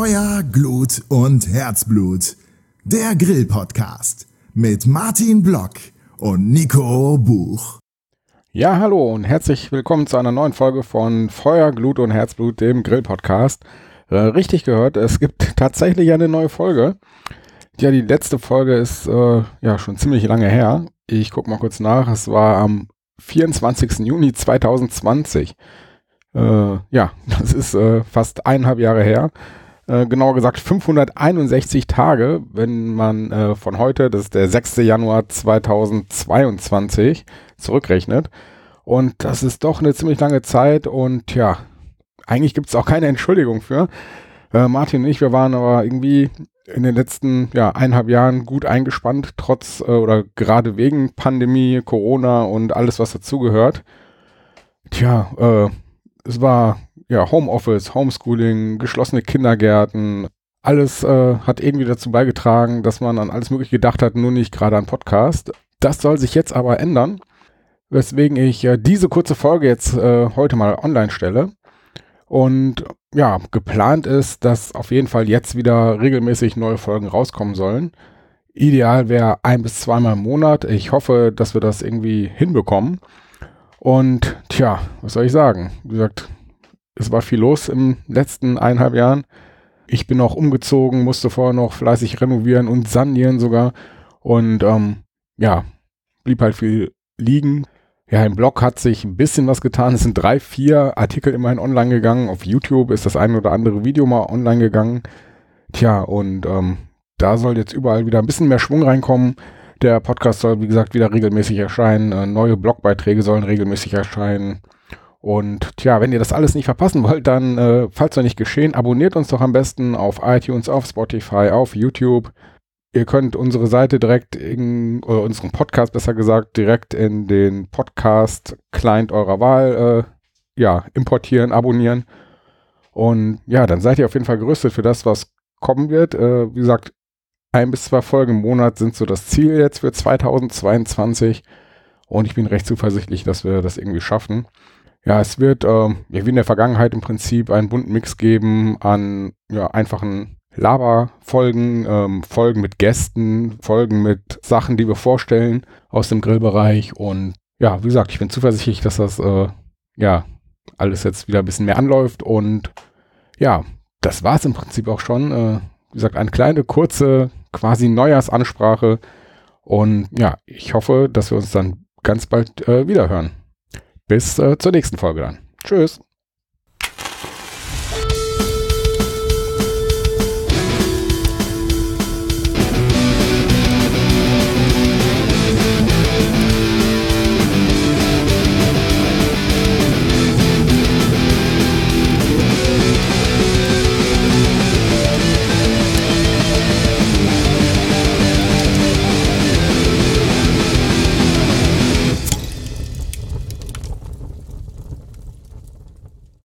Feuer, Glut und Herzblut. Der Grill-Podcast mit Martin Block und Nico Buch. Ja, hallo und herzlich willkommen zu einer neuen Folge von Feuer, Glut und Herzblut, dem Grill-Podcast. Äh, richtig gehört, es gibt tatsächlich eine neue Folge. Ja, die letzte Folge ist äh, ja schon ziemlich lange her. Ich gucke mal kurz nach. Es war am 24. Juni 2020. Äh, ja, das ist äh, fast eineinhalb Jahre her. Äh, genauer gesagt 561 Tage, wenn man äh, von heute, das ist der 6. Januar 2022, zurückrechnet. Und das ist doch eine ziemlich lange Zeit und ja, eigentlich gibt es auch keine Entschuldigung für. Äh, Martin und ich, wir waren aber irgendwie in den letzten ja, eineinhalb Jahren gut eingespannt, trotz äh, oder gerade wegen Pandemie, Corona und alles, was dazugehört. Tja, äh, es war ja Homeoffice, Homeschooling, geschlossene Kindergärten. Alles äh, hat irgendwie dazu beigetragen, dass man an alles Mögliche gedacht hat, nur nicht gerade an Podcast. Das soll sich jetzt aber ändern, weswegen ich äh, diese kurze Folge jetzt äh, heute mal online stelle. Und ja, geplant ist, dass auf jeden Fall jetzt wieder regelmäßig neue Folgen rauskommen sollen. Ideal wäre ein bis zweimal im Monat. Ich hoffe, dass wir das irgendwie hinbekommen. Und tja, was soll ich sagen? Wie gesagt, es war viel los im letzten eineinhalb Jahren. Ich bin auch umgezogen, musste vorher noch fleißig renovieren und sanieren sogar. Und ähm, ja, blieb halt viel liegen. Ja, im Blog hat sich ein bisschen was getan. Es sind drei, vier Artikel immerhin online gegangen. Auf YouTube ist das ein oder andere Video mal online gegangen. Tja, und ähm, da soll jetzt überall wieder ein bisschen mehr Schwung reinkommen. Der Podcast soll, wie gesagt, wieder regelmäßig erscheinen. Äh, neue Blogbeiträge sollen regelmäßig erscheinen. Und tja, wenn ihr das alles nicht verpassen wollt, dann, äh, falls noch nicht geschehen, abonniert uns doch am besten auf iTunes, auf Spotify, auf YouTube. Ihr könnt unsere Seite direkt in, oder unseren Podcast besser gesagt, direkt in den Podcast-Client eurer Wahl, äh, ja, importieren, abonnieren. Und ja, dann seid ihr auf jeden Fall gerüstet für das, was kommen wird. Äh, wie gesagt, ein bis zwei Folgen im Monat sind so das Ziel jetzt für 2022. Und ich bin recht zuversichtlich, dass wir das irgendwie schaffen. Ja, es wird, äh, wie in der Vergangenheit im Prinzip, einen bunten Mix geben an ja, einfachen Laberfolgen, ähm, Folgen mit Gästen, Folgen mit Sachen, die wir vorstellen aus dem Grillbereich. Und ja, wie gesagt, ich bin zuversichtlich, dass das äh, ja alles jetzt wieder ein bisschen mehr anläuft. Und ja, das war es im Prinzip auch schon. Äh, wie gesagt, eine kleine, kurze quasi Neujahrsansprache. Und ja, ich hoffe, dass wir uns dann ganz bald äh, wieder hören. Bis äh, zur nächsten Folge dann. Tschüss.